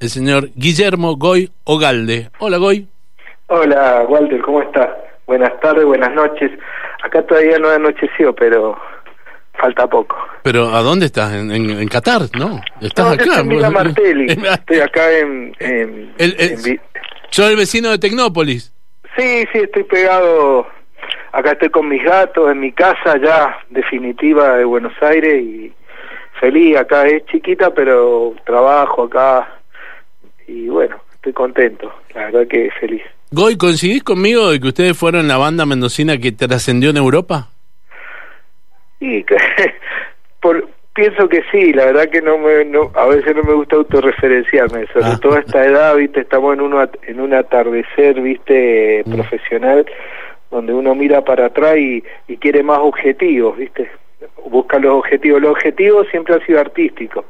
el señor Guillermo Goy Ogalde. Hola, Goy. Hola, Walter, ¿cómo estás? Buenas tardes, buenas noches. Acá todavía no anocheció, pero falta poco. Pero ¿a dónde estás? ¿En, en, Qatar? ¿No? ¿Estás no, acá? Yo estoy en Martelli. estoy acá en... en, el, el, ¿Soy el vecino de Tecnópolis? Sí, sí, estoy pegado... Acá estoy con mis gatos en mi casa ya definitiva de Buenos Aires y feliz. Acá es chiquita, pero trabajo acá y bueno, estoy contento, la verdad que feliz. Goy, ¿coincidís conmigo de que ustedes fueron la banda mendocina que trascendió en Europa? Sí, por, pienso que sí, la verdad que no me, no, a veces no me gusta autorreferenciarme, sobre ah. todo a esta edad, viste, estamos en, uno, en un atardecer, viste, mm. profesional, donde uno mira para atrás y, y quiere más objetivos, viste, busca los objetivos, los objetivos siempre han sido artísticos,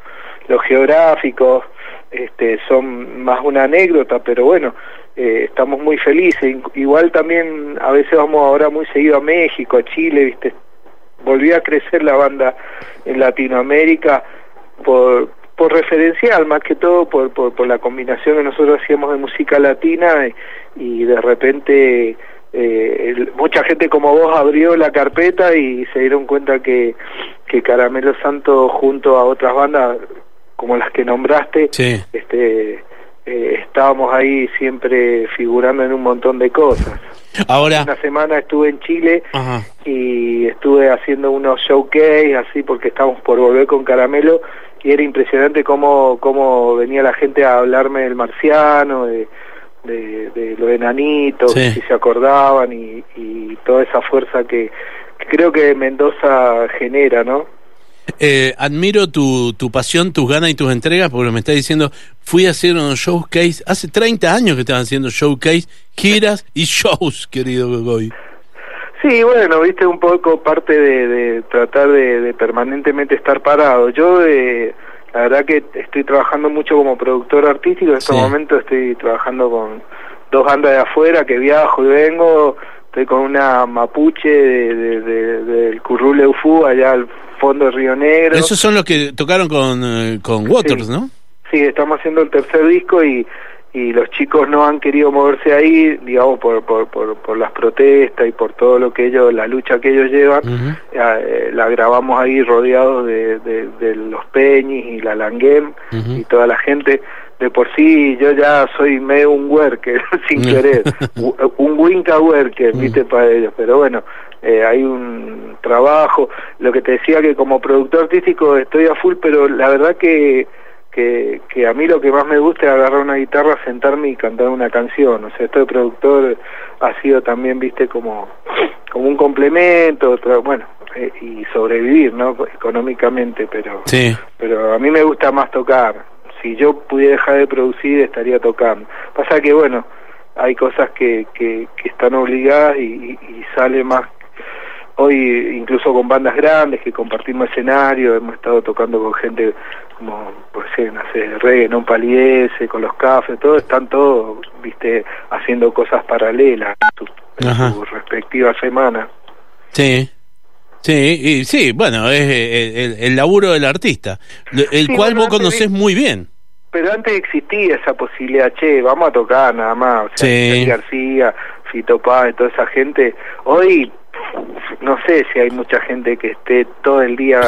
los geográficos, este, son más una anécdota, pero bueno, eh, estamos muy felices. Igual también a veces vamos ahora muy seguido a México, a Chile, ¿viste? Volvió a crecer la banda en Latinoamérica por, por referencial, más que todo por, por, por la combinación que nosotros hacíamos de música latina y, de repente eh, mucha gente como vos abrió la carpeta y se dieron cuenta que, que Caramelo Santo junto a otras bandas como las que nombraste, este, eh, estábamos ahí siempre figurando en un montón de cosas. Ahora, una semana estuve en Chile y estuve haciendo unos showcase así porque estábamos por volver con Caramelo y era impresionante cómo, cómo venía la gente a hablarme del marciano, de, de, de lo enanitos, si se acordaban y, y toda esa fuerza que, que creo que Mendoza genera, ¿no? Eh, admiro tu, tu pasión, tus ganas y tus entregas, porque me está diciendo, fui a hacer unos showcase, hace 30 años que estaban haciendo showcase, giras y shows, querido Goy. Sí, bueno, viste un poco parte de, tratar de, permanentemente estar parado. Yo, eh, la verdad que estoy trabajando mucho como productor artístico, en este momento estoy trabajando con dos bandas de afuera que viajo y vengo, estoy con una mapuche de, del Currule Ufu allá al fondo de Río Negro. Esos son los que tocaron con, eh, con Waters, ¿no? Sí, estamos haciendo el tercer disco y, y los chicos no han querido moverse ahí, digamos, por, por, por, por las protestas y por todo lo que ellos, la lucha que ellos llevan. Eh, la grabamos ahí rodeados de, de, los Peñis y la Languem y toda la gente. De por sí yo ya soy medio un worker, sin querer, un winca worker, viste, para ellos. Pero bueno, eh, hay un trabajo, lo que te decía que como productor artístico estoy a full, pero la verdad que, que, que a mí lo que más me gusta es agarrar una guitarra, sentarme y cantar una canción, o sea, esto de productor ha sido también, viste, como, como un complemento, bueno, eh, y sobrevivir, ¿no? Económicamente, pero, sí. pero a mí me gusta más tocar. Si yo pudiera dejar de producir, estaría tocando. Pasa que, bueno, hay cosas que, que, que están obligadas y, y sale más hoy incluso con bandas grandes que compartimos escenario, hemos estado tocando con gente como, por ejemplo, no sé, reggae, non palidece, con los cafés, todo, están todos, viste, haciendo cosas paralelas en su, respectiva semana. Sí. Sí, y sí, bueno, es el, el, laburo del artista, el cual vos conocés muy bien. Pero antes existía esa posibilidad, che, vamos a tocar nada más, o sea, sí. García, Fito Páez, toda esa gente. Hoy no sé si hay mucha gente que esté todo el día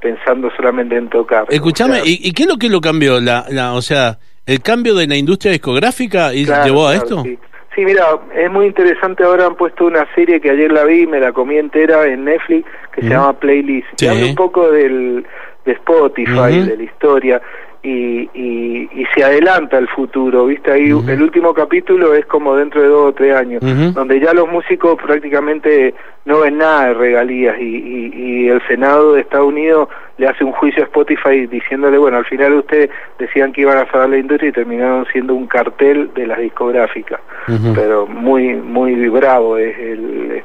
pensando solamente en tocar. Escuchame, ¿y, qué es lo que lo cambió? La, la, o sea, el cambio de la industria discográfica y llevó a esto. Sí. Mira, es muy interesante. Ahora han puesto una serie que ayer la vi, me la comí entera en Netflix, que se llama Playlist. Sí. habla un poco del, de Spotify, de la historia y, y, y, se adelanta el futuro, ¿viste? Ahí el último capítulo es como dentro de dos o tres años, donde ya los músicos prácticamente no ven nada de regalías y, y, el Senado de Estados Unidos le hace un juicio a Spotify diciéndole, bueno, al final ustedes decían que iban a salvar la industria y terminaron siendo un cartel de las discográficas, pero muy, muy bravo es el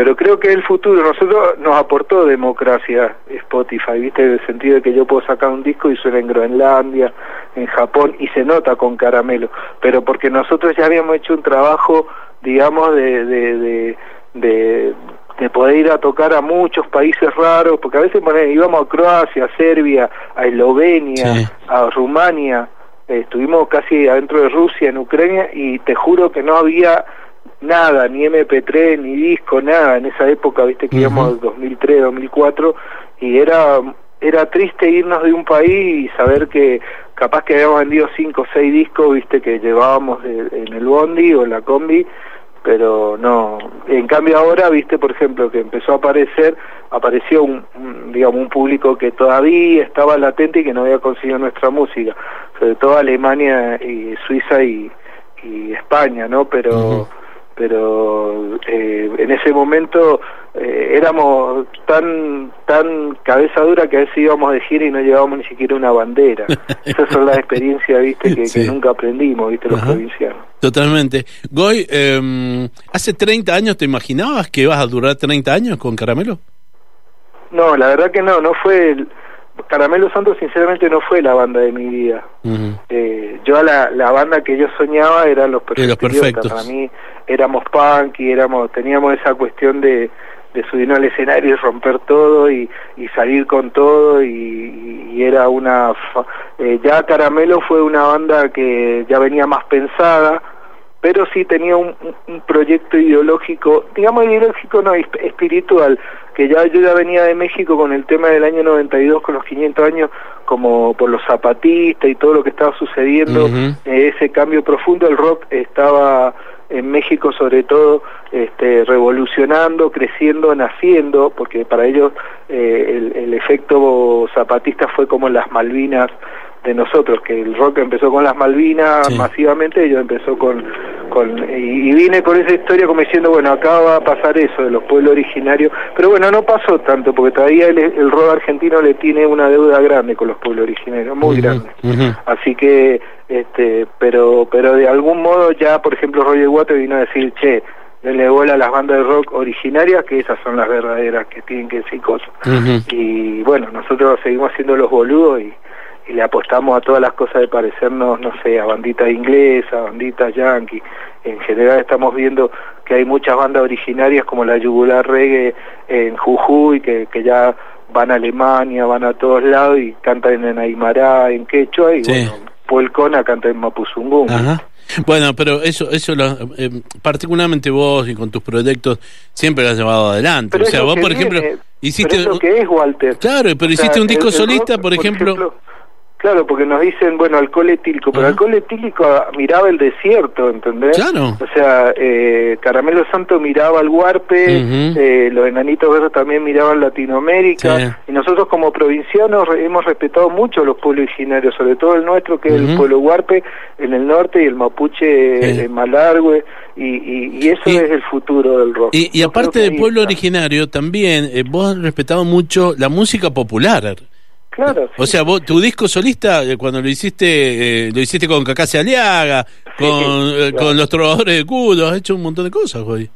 pero creo que el futuro, nosotros nos aportó democracia Spotify, ¿viste? En el sentido de que yo puedo sacar un disco y suena en Groenlandia, en Japón, y se nota con caramelo, pero porque nosotros ya habíamos hecho un trabajo, digamos, de, de, de, de poder ir a tocar a muchos países raros, porque a veces bueno, íbamos a Croacia, a Serbia, a Eslovenia, a Rumania, estuvimos casi adentro de Rusia, en Ucrania, y te juro que no había nada, ni MP3, ni disco, nada, en esa época, viste que íbamos 2003, 2004, y era era triste irnos de un país y saber que capaz que habíamos vendido cinco o seis discos, viste, que llevábamos en el bondi o en la combi, pero no. En cambio ahora, viste, por ejemplo, que empezó a aparecer, apareció un, digamos, un público que todavía estaba latente y que no había conseguido nuestra música, sobre todo Alemania y Suiza y, y España, ¿no? Pero pero eh, en ese momento eh, éramos tan tan cabeza dura que a veces íbamos de gira y no llevábamos ni siquiera una bandera. Esas son las experiencias, viste, que, nunca aprendimos, viste, los provincianos. Totalmente. Goy, eh, ¿hace 30 años te imaginabas que ibas a durar 30 años con Caramelo? No, la verdad que no, no fue... El, Caramelo Santos sinceramente no fue la banda de mi vida. eh, yo la, la banda que yo soñaba eran los perfectos. Los perfectos. Para mí éramos punk y éramos, teníamos esa cuestión de, de subirnos al escenario y romper todo y, y salir con todo y, y era una... Eh, ya Caramelo fue una banda que ya venía más pensada, pero sí tenía un, un, proyecto ideológico, digamos ideológico no, espiritual, que ya yo ya venía de México con el tema del año 92, con los 500 años, como por los zapatistas y todo lo que estaba sucediendo, eh, ese cambio profundo, el rock estaba en México sobre todo este, revolucionando, creciendo, naciendo, porque para ellos eh, el, el efecto zapatista fue como en las Malvinas de nosotros, que el rock empezó con las Malvinas masivamente, yo empezó con, con y, vine con esa historia como diciendo, bueno, acá va a pasar eso de los pueblos originarios, pero bueno, no pasó tanto, porque todavía el, rock argentino le tiene una deuda grande con los pueblos originarios, muy grande. Así que, este, pero, pero de algún modo ya, por ejemplo, Roger Water vino a decir, che, le bola a las bandas de rock originarias, que esas son las verdaderas que tienen que decir cosas. Y bueno, nosotros seguimos haciendo los boludos y y le apostamos a todas las cosas de parecernos, no sé, a banditas inglesas, banditas yankee. En general estamos viendo que hay muchas bandas originarias como la Yugular Reggae en Jujuy, que, que ya van a Alemania, van a todos lados y cantan en Aymara, en Quechua, y bueno, Puelcona canta en Mapuzungún. Bueno, pero eso, eso eh, particularmente vos y con tus proyectos siempre lo has llevado adelante. o sea, vos, por ejemplo, hiciste... Pero que es, Walter. Claro, pero hiciste un disco solista, por, ejemplo Claro, porque nos dicen, bueno, alcohol etílico, pero alcohol etílico miraba el desierto, ¿entendés? Claro. O sea, eh, Caramelo Santo miraba al Huarpe, eh, los enanitos verdes también miraban Latinoamérica, y nosotros como provincianos hemos respetado mucho los pueblos originarios, sobre todo el nuestro, que es el pueblo Huarpe en el norte y el mapuche en Malargüe, y, y, eso es el futuro del rock. Y, aparte del pueblo originario, también eh, vos has respetado mucho la música popular. Claro. O sea, vos, tu disco solista, eh, cuando lo hiciste, eh, lo hiciste con Cacase Aliaga, con, eh, con los trovadores de culo, has hecho un montón de cosas, güey.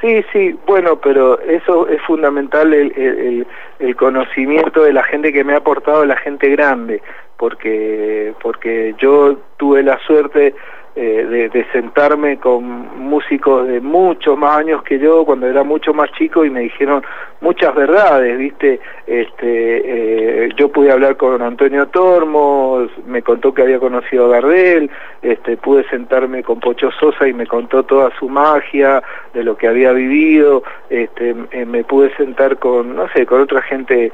Sí, sí, bueno, pero eso es fundamental, el, el, el, conocimiento de la gente que me ha aportado, la gente grande, porque, porque yo tuve la suerte eh, de, sentarme con músicos de muchos más años que yo cuando era mucho más chico y me dijeron muchas verdades, ¿viste? Este, eh, yo pude hablar con Antonio Tormos, me contó que había conocido a Gardel, este, pude sentarme con Pocho Sosa y me contó toda su magia de lo que había vivido, este, eh, me pude sentar con, no sé, con otra gente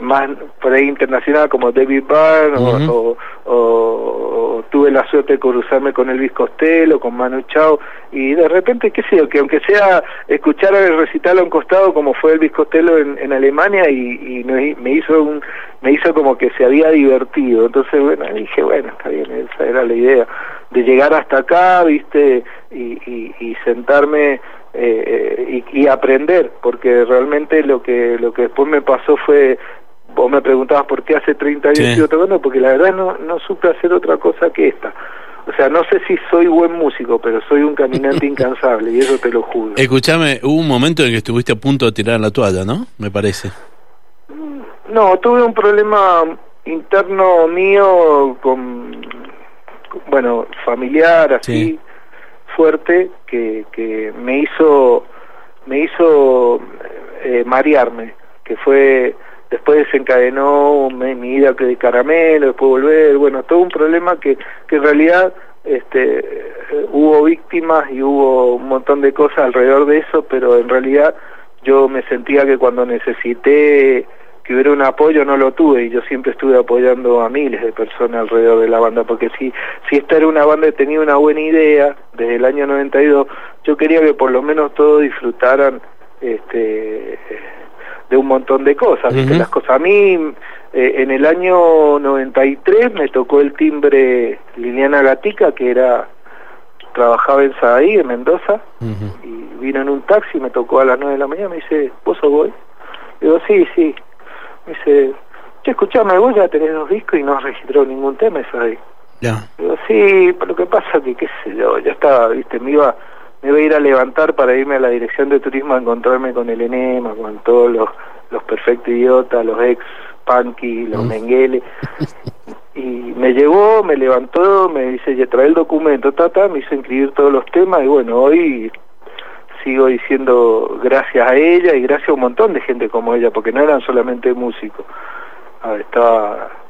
más por ahí internacional como David Byrne o, o, tuve la suerte de cruzarme con Elvis Costello, con Manu Chao, y de repente, qué sé yo, que aunque sea escuchar el recital a un costado como fue Elvis Costello en, en Alemania y, y me, hizo un, me hizo como que se había divertido, entonces bueno, dije, bueno, está bien, esa era la idea, de llegar hasta acá, viste, y, y, y sentarme eh, y, y, aprender, porque realmente lo que lo que después me pasó fue vos me preguntabas por qué hace 30 años sí. sigo tocando, porque la verdad no, no supe hacer otra cosa que esta. O sea, no sé si soy buen músico, pero soy un caminante incansable y eso te lo juro. Escúchame, hubo un momento en que estuviste a punto de tirar la toalla, ¿no? Me parece. No, tuve un problema interno mío con, bueno, familiar, así, fuerte, que, que me hizo, me hizo eh, marearme, que fue después desencadenó mi ida de caramelo, después volver, bueno, todo un problema que, que en realidad este, hubo víctimas y hubo un montón de cosas alrededor de eso, pero en realidad yo me sentía que cuando necesité que hubiera un apoyo no lo tuve y yo siempre estuve apoyando a miles de personas alrededor de la banda porque si si esta era una banda que tenía una buena idea desde el año 92 yo quería que por lo menos todos disfrutaran este de un montón de cosas las cosas a mí eh, en el año 93 me tocó el timbre Liliana Gatica que era trabajaba en Sadaí en Mendoza y vino en un taxi me tocó a las 9 de la mañana me dice ¿vos sos voy? digo sí sí me dice, che, escuchame, vos ya tenés dos discos y no has registrado ningún tema, eso ahí. Ya. Digo, sí, pero lo que pasa que, qué sé yo, ya estaba, viste, me iba, me iba a ir a levantar para irme a la dirección de turismo a encontrarme con el enema, con todos los, los perfectos idiotas, los ex punky, los mengueles. y me llevó, me levantó, me dice, ya trae el documento, tata, me hizo inscribir todos los temas y bueno, hoy sigo diciendo gracias a ella y gracias a un montón de gente como ella, porque no eran solamente músicos. Ah, estaba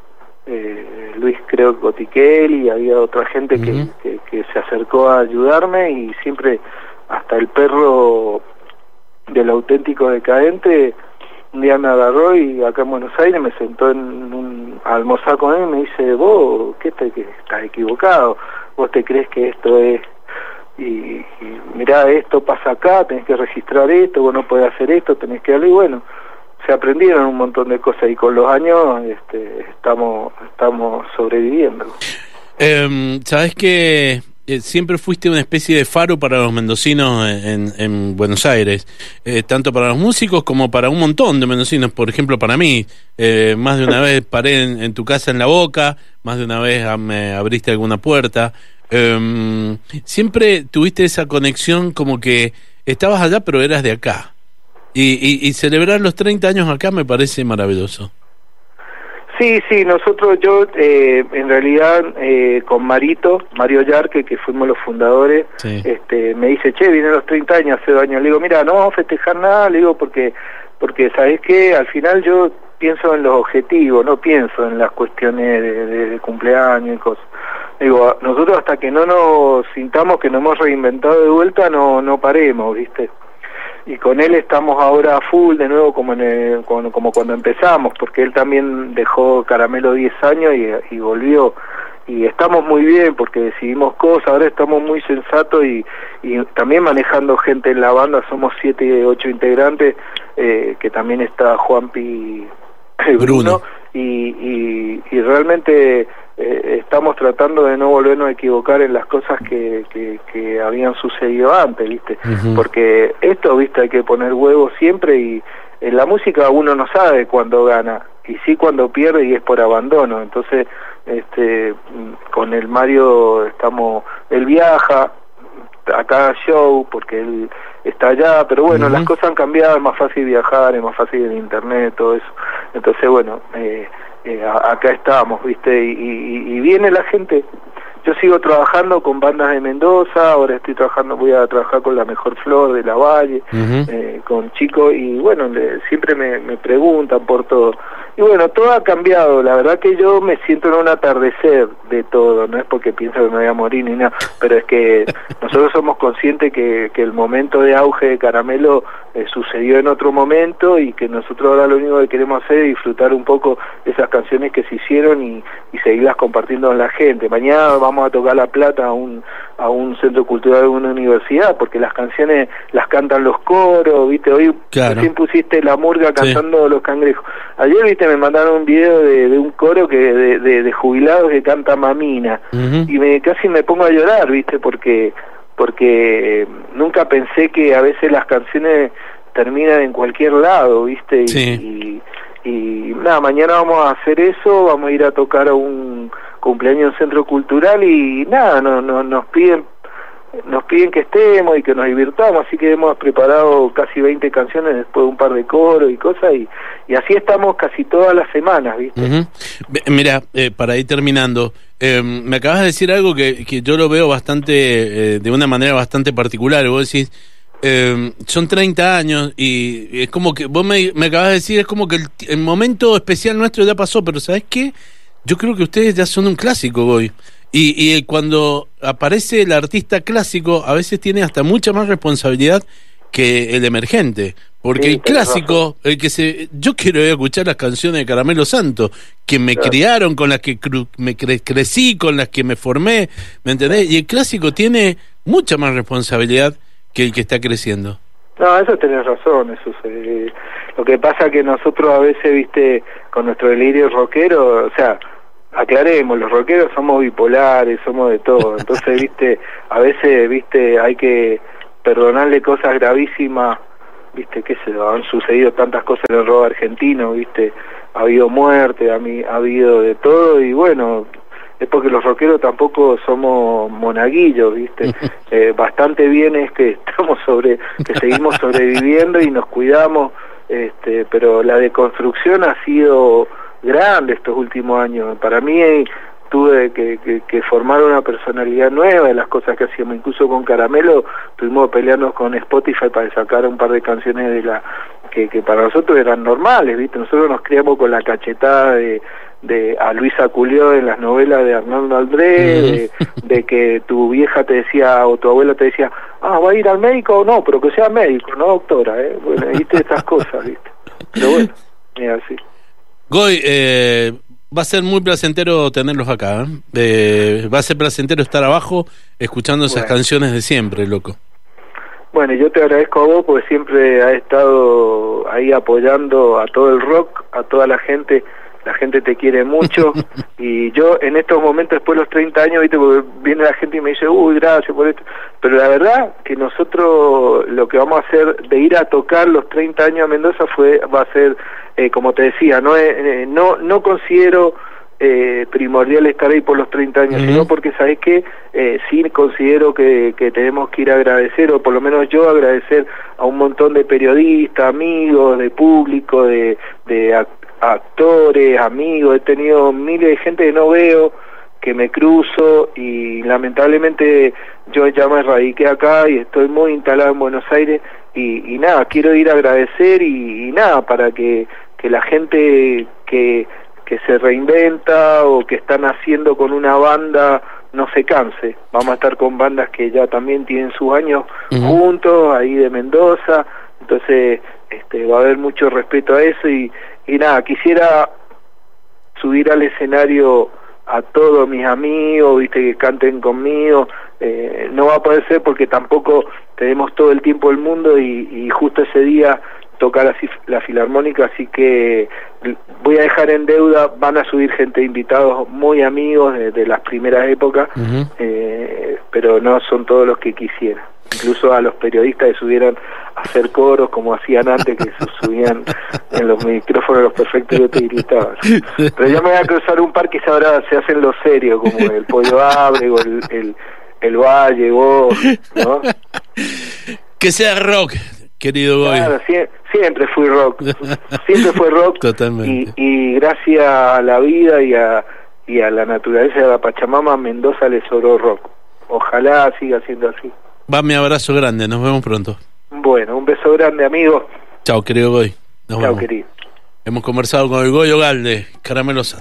eh, Luis, creo, Gotiquel y había otra gente que, que, se acercó a ayudarme y siempre, hasta el perro del auténtico decadente, un día me agarró y acá en Buenos Aires me sentó en un a almorzar con él y me dice, vos, ¿qué te, que estás equivocado? ¿Vos te crees que esto es y, y mirá, esto pasa acá, tenés que registrar esto, vos no podés hacer esto, tenés que darle, y bueno, se aprendieron un montón de cosas y con los años este, estamos, estamos sobreviviendo. Eh, Sabes que siempre fuiste una especie de faro para los mendocinos en, en Buenos Aires, eh, tanto para los músicos como para un montón de mendocinos, por ejemplo para mí, eh, más de una vez paré en, en, tu casa en la boca, más de una vez me abriste alguna puerta, eh, siempre tuviste esa conexión como que estabas allá pero eras de acá. Y, y, celebrar los 30 años acá me parece maravilloso. Sí, sí, nosotros, yo eh, en realidad eh, con Marito, Mario Yarque, que fuimos los fundadores, este, me dice, che, vienen los 30 años, hace dos años. Le digo, mira, no vamos a festejar nada, le digo, porque, porque ¿sabes qué? Al final yo pienso en los objetivos, no pienso en las cuestiones de, de cumpleaños y cosas. Digo, nosotros hasta que no nos sintamos que nos hemos reinventado de vuelta, no, no paremos, ¿viste? Y con él estamos ahora a full de nuevo como, en como, cuando empezamos, porque él también dejó Caramelo 10 años y, volvió. Y estamos muy bien porque decidimos cosas, ahora estamos muy sensatos y, y también manejando gente en la banda, somos 7, 8 integrantes, eh, que también está Juanpi Bruno, Bruno. Y, y, y realmente eh, estamos tratando de no volvernos a equivocar en las cosas que, que, habían sucedido antes, ¿viste? Porque esto, ¿viste? Hay que poner huevos siempre y en la música uno no sabe cuándo gana y sí cuando pierde y es por abandono. Entonces, este, con el Mario estamos, él viaja a cada show porque él está allá, pero bueno, las cosas han cambiado, es más fácil viajar, es más fácil el internet, todo eso. Entonces, bueno, eh, eh, acá estamos, ¿viste? Y, y, viene la gente. Yo sigo trabajando con bandas de Mendoza, ahora estoy trabajando, voy a trabajar con la Mejor Flor de la Valle, eh, con chicos, y bueno, siempre me, me preguntan por todo. Y bueno, todo ha cambiado, la verdad que yo me siento en un atardecer de todo, no es porque pienso que me voy a morir ni nada, pero es que nosotros somos conscientes que, que el momento de auge de Caramelo eh, sucedió en otro momento y que nosotros ahora lo único que queremos hacer es disfrutar un poco esas canciones que se hicieron y, y seguirlas compartiendo con la gente. Mañana vamos a tocar La Plata a un, a un centro cultural de una universidad porque las canciones las cantan los coros, ¿viste? Hoy recién pusiste La Murga cantando Los Cangrejos. Ayer, ¿viste? me mandaron un video de, un coro que de, de, jubilados que canta Mamina y me casi me pongo a llorar, ¿viste? Porque porque nunca pensé que a veces las canciones terminan en cualquier lado, ¿viste? Y, y, nada, mañana vamos a hacer eso, vamos a ir a tocar a un cumpleaños en centro cultural y nada, no, no, nos piden nos piden que estemos y que nos divirtamos, así que hemos preparado casi 20 canciones después de un par de coros y cosas, y, así estamos casi todas las semanas, ¿viste? Mira, eh, para ir terminando, em, me acabas de decir algo que, que yo lo veo bastante, eh, de una manera bastante particular, vos decís, eh, son 30 años y es como que, vos me, me acabas de decir, es como que el, el, momento especial nuestro ya pasó, pero ¿sabes qué? Yo creo que ustedes ya son un clásico hoy. Y, y cuando aparece el artista clásico, a veces tiene hasta mucha más responsabilidad que el emergente. Porque sí, el clásico, el que se. Yo quiero escuchar las canciones de Caramelo Santo, que me claro. criaron, con las que cru, me cre crecí, con las que me formé, ¿me entendés? Y el clásico tiene mucha más responsabilidad que el que está creciendo. No, eso tenés razón, eso se, lo que pasa que nosotros a veces, viste, con nuestro delirio rockero, o sea, aclaremos, los rockeros somos bipolares, somos de todo, entonces, viste, a veces, viste, hay que perdonarle cosas gravísimas, viste, qué sé han sucedido tantas cosas en el robo argentino, viste, ha habido muerte, ha, ha habido de todo, y bueno, es porque los rockeros tampoco somos monaguillos, ¿viste? Eh, bastante bien es que estamos sobre, que seguimos sobreviviendo y nos cuidamos, este, pero la deconstrucción ha sido grande estos últimos años. Para mí tuve que, que, que, formar una personalidad nueva de las cosas que hacíamos. Incluso con Caramelo tuvimos pelearnos con Spotify para sacar un par de canciones de la que, que para nosotros eran normales, ¿viste? Nosotros nos criamos con la cachetada de de a Luisa Culió en las novelas de Arnaldo Aldré, de, de, que tu vieja te decía o tu abuela te decía, ah, va a ir al médico o no, pero que sea médico, no doctora, ¿eh? Bueno, viste estas cosas, ¿viste? Pero bueno. Goy, eh, va a ser muy placentero tenerlos acá, ¿eh? eh va a ser placentero estar abajo escuchando esas bueno. canciones de siempre, loco. Bueno, yo te agradezco a vos porque siempre has estado ahí apoyando a todo el rock, a toda la gente la gente te quiere mucho y yo en estos momentos después de los 30 años viste porque viene la gente y me dice uy gracias por esto pero la verdad que nosotros lo que vamos a hacer de ir a tocar los 30 años a Mendoza fue va a ser eh, como te decía no eh, no no considero eh, primordial estar ahí por los 30 años, uh -huh. sino porque, ¿sabes qué? Eh, sí considero que, que tenemos que ir a agradecer, o por lo menos yo agradecer a un montón de periodistas, amigos, de público, de, de actores, amigos, he tenido miles de gente que no veo, que me cruzo y lamentablemente yo ya me radiqué acá y estoy muy instalado en Buenos Aires y, y nada, quiero ir a agradecer y, y nada, para que, que la gente que que se reinventa o que están haciendo con una banda no se canse. Vamos a estar con bandas que ya también tienen sus años uh -huh. juntos, ahí de Mendoza, entonces este, va a haber mucho respeto a eso y, y nada, quisiera subir al escenario a todos mis amigos, viste, que canten conmigo, eh, no va a poder ser porque tampoco tenemos todo el tiempo del mundo y, y justo ese día toca la, la, filarmónica, así que voy a dejar en deuda, van a subir gente invitados muy amigos de, de las primeras épocas, uh -huh. eh, pero no son todos los que quisiera. Incluso a los periodistas que subieran a hacer coros como hacían antes, que subían en los micrófonos los perfectos y yo te gritaba. Pero ya me voy a cruzar un par que ahora se hacen lo serio, como el Pollo Abrego, el, el, el Valle, vos, ¿no? Que sea rock, querido Goy. Claro, siempre fui rock, siempre fue rock. Totalmente. Y, y, gracias a la vida y a, y a la naturaleza de la Pachamama, Mendoza le sobró rock. Ojalá siga siendo así. Va mi abrazo grande, nos vemos pronto. Bueno, un beso grande, amigo. Chao, querido Goy. Chao, querido. Hemos conversado con el Goyo Galde, Caramelo Santo.